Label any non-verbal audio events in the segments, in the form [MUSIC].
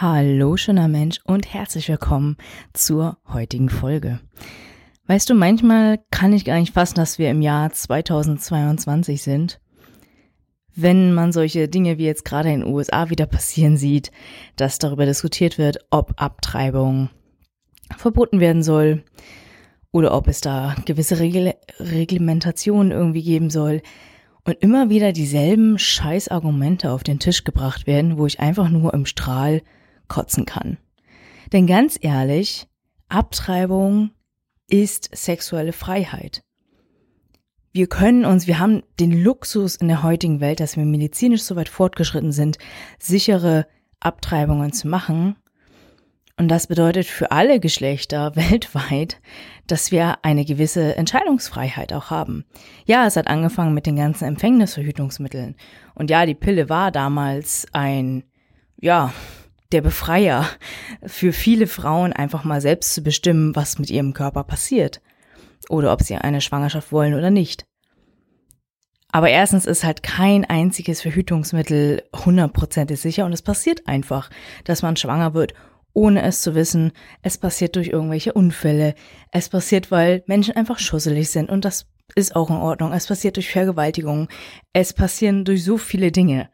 Hallo, schöner Mensch und herzlich willkommen zur heutigen Folge. Weißt du, manchmal kann ich gar nicht fassen, dass wir im Jahr 2022 sind. Wenn man solche Dinge wie jetzt gerade in den USA wieder passieren sieht, dass darüber diskutiert wird, ob Abtreibung verboten werden soll oder ob es da gewisse Regel Reglementationen irgendwie geben soll und immer wieder dieselben Scheißargumente auf den Tisch gebracht werden, wo ich einfach nur im Strahl kotzen kann. Denn ganz ehrlich, Abtreibung ist sexuelle Freiheit. Wir können uns, wir haben den Luxus in der heutigen Welt, dass wir medizinisch so weit fortgeschritten sind, sichere Abtreibungen zu machen. Und das bedeutet für alle Geschlechter [LAUGHS] weltweit, dass wir eine gewisse Entscheidungsfreiheit auch haben. Ja, es hat angefangen mit den ganzen Empfängnisverhütungsmitteln. Und ja, die Pille war damals ein, ja, der Befreier für viele Frauen, einfach mal selbst zu bestimmen, was mit ihrem Körper passiert. Oder ob sie eine Schwangerschaft wollen oder nicht. Aber erstens ist halt kein einziges Verhütungsmittel hundertprozentig sicher und es passiert einfach, dass man schwanger wird, ohne es zu wissen. Es passiert durch irgendwelche Unfälle. Es passiert, weil Menschen einfach schusselig sind und das ist auch in Ordnung. Es passiert durch Vergewaltigung. Es passieren durch so viele Dinge.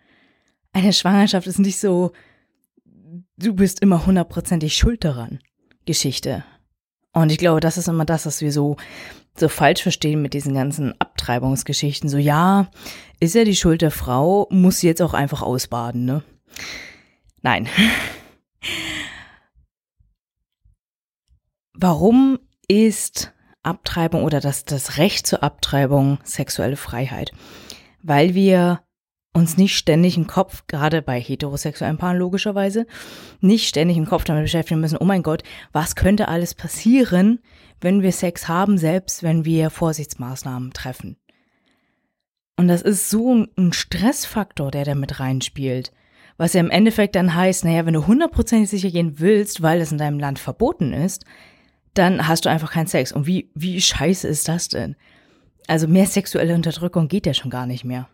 Eine Schwangerschaft ist nicht so, du bist immer hundertprozentig schuld daran. Geschichte. Und ich glaube, das ist immer das, was wir so, so falsch verstehen mit diesen ganzen Abtreibungsgeschichten. So, ja, ist ja die Schuld der Frau, muss sie jetzt auch einfach ausbaden, ne? Nein. [LAUGHS] Warum ist Abtreibung oder das, das Recht zur Abtreibung sexuelle Freiheit? Weil wir uns nicht ständig im Kopf, gerade bei heterosexuellen Paaren logischerweise, nicht ständig im Kopf damit beschäftigen müssen, oh mein Gott, was könnte alles passieren, wenn wir Sex haben, selbst wenn wir Vorsichtsmaßnahmen treffen. Und das ist so ein Stressfaktor, der da mit reinspielt. Was ja im Endeffekt dann heißt, naja, wenn du hundertprozentig sicher gehen willst, weil es in deinem Land verboten ist, dann hast du einfach keinen Sex. Und wie, wie scheiße ist das denn? Also mehr sexuelle Unterdrückung geht ja schon gar nicht mehr.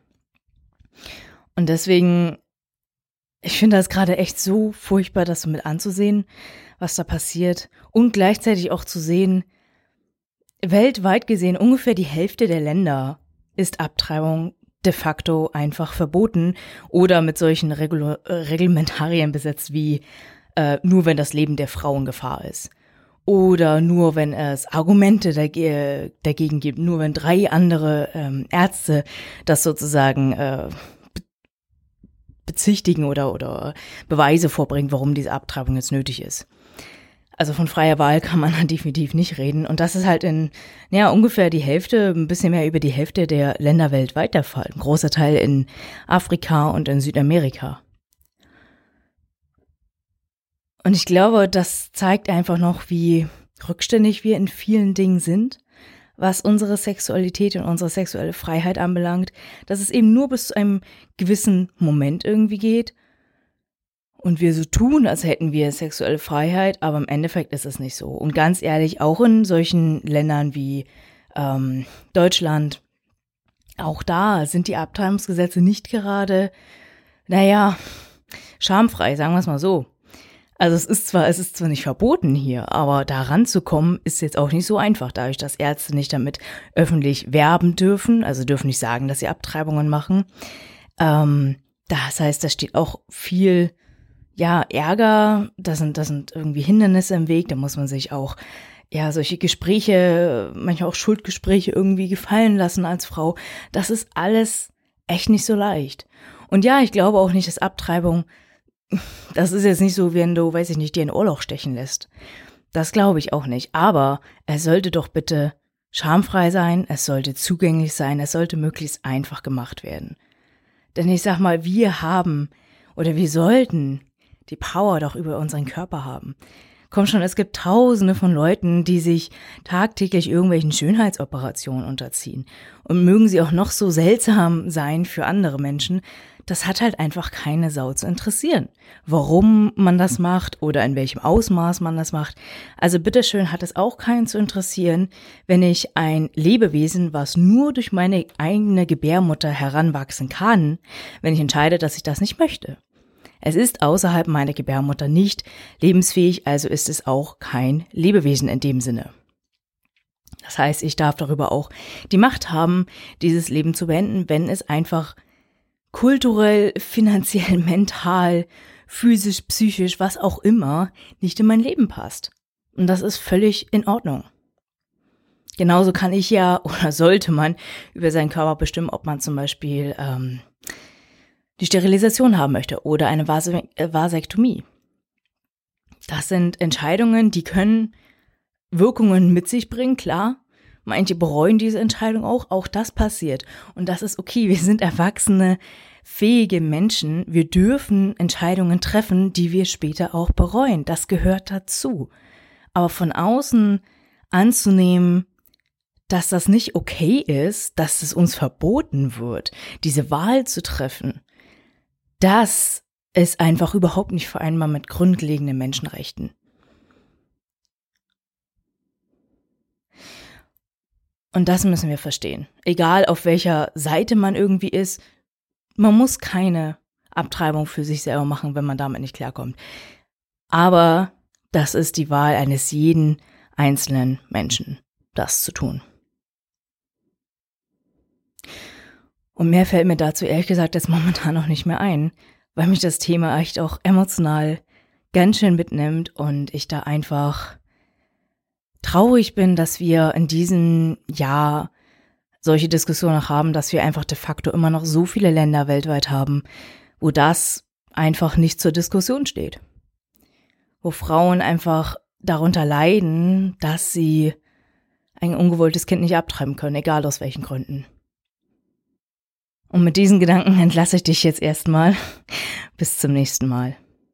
Und deswegen, ich finde das gerade echt so furchtbar, das so mit anzusehen, was da passiert. Und gleichzeitig auch zu sehen, weltweit gesehen ungefähr die Hälfte der Länder ist Abtreibung de facto einfach verboten oder mit solchen Regul Reglementarien besetzt wie äh, nur wenn das Leben der Frau in Gefahr ist. Oder nur wenn es Argumente dagegen gibt, nur wenn drei andere ähm, Ärzte das sozusagen äh, bezichtigen oder, oder Beweise vorbringen, warum diese Abtreibung jetzt nötig ist. Also von freier Wahl kann man [LAUGHS] definitiv nicht reden. Und das ist halt in ja, ungefähr die Hälfte, ein bisschen mehr über die Hälfte der Länder weltweit der Fall. Ein großer Teil in Afrika und in Südamerika. Und ich glaube, das zeigt einfach noch, wie rückständig wir in vielen Dingen sind was unsere Sexualität und unsere sexuelle Freiheit anbelangt, dass es eben nur bis zu einem gewissen Moment irgendwie geht und wir so tun, als hätten wir sexuelle Freiheit, aber im Endeffekt ist es nicht so. Und ganz ehrlich, auch in solchen Ländern wie ähm, Deutschland, auch da sind die Abtreibungsgesetze nicht gerade, naja, schamfrei, sagen wir es mal so. Also es ist zwar, es ist zwar nicht verboten hier, aber da ranzukommen ist jetzt auch nicht so einfach, dadurch, dass Ärzte nicht damit öffentlich werben dürfen, also dürfen nicht sagen, dass sie Abtreibungen machen. Ähm, das heißt, da steht auch viel, ja, Ärger, da sind, da sind irgendwie Hindernisse im Weg, da muss man sich auch ja, solche Gespräche, manchmal auch Schuldgespräche irgendwie gefallen lassen als Frau. Das ist alles echt nicht so leicht. Und ja, ich glaube auch nicht, dass Abtreibung das ist jetzt nicht so, wenn du, weiß ich nicht, dir ein Ohrloch stechen lässt. Das glaube ich auch nicht. Aber es sollte doch bitte schamfrei sein, es sollte zugänglich sein, es sollte möglichst einfach gemacht werden. Denn ich sag mal, wir haben oder wir sollten die Power doch über unseren Körper haben. Komm schon, es gibt tausende von Leuten, die sich tagtäglich irgendwelchen Schönheitsoperationen unterziehen. Und mögen sie auch noch so seltsam sein für andere Menschen, das hat halt einfach keine Sau zu interessieren. Warum man das macht oder in welchem Ausmaß man das macht. Also bitteschön hat es auch keinen zu interessieren, wenn ich ein Lebewesen, was nur durch meine eigene Gebärmutter heranwachsen kann, wenn ich entscheide, dass ich das nicht möchte. Es ist außerhalb meiner Gebärmutter nicht lebensfähig, also ist es auch kein Lebewesen in dem Sinne. Das heißt, ich darf darüber auch die Macht haben, dieses Leben zu beenden, wenn es einfach kulturell, finanziell, [LAUGHS] mental, physisch, psychisch, was auch immer, nicht in mein Leben passt. Und das ist völlig in Ordnung. Genauso kann ich ja [LAUGHS] oder sollte man über seinen Körper bestimmen, ob man zum Beispiel ähm, die Sterilisation haben möchte oder eine Vase äh, Vasektomie. Das sind Entscheidungen, die können Wirkungen mit sich bringen, klar. Manche bereuen diese Entscheidung auch, auch das passiert. Und das ist okay, wir sind erwachsene, fähige Menschen. Wir dürfen Entscheidungen treffen, die wir später auch bereuen. Das gehört dazu. Aber von außen anzunehmen, dass das nicht okay ist, dass es uns verboten wird, diese Wahl zu treffen, das ist einfach überhaupt nicht vereinbar mit grundlegenden Menschenrechten. Und das müssen wir verstehen. Egal auf welcher Seite man irgendwie ist, man muss keine Abtreibung für sich selber machen, wenn man damit nicht klarkommt. Aber das ist die Wahl eines jeden einzelnen Menschen, das zu tun. Und mehr fällt mir dazu ehrlich gesagt jetzt [LAUGHS] momentan noch nicht mehr ein, weil mich das Thema echt auch emotional ganz schön mitnimmt und ich da einfach traurig bin, dass wir in diesem Jahr solche Diskussionen haben, dass wir einfach de facto immer noch so viele Länder weltweit haben, wo das einfach nicht zur Diskussion steht. Wo Frauen einfach darunter leiden, dass sie ein ungewolltes Kind nicht abtreiben können, egal aus welchen Gründen. Und mit diesen Gedanken entlasse ich dich jetzt erstmal. [LAUGHS] Bis zum nächsten Mal.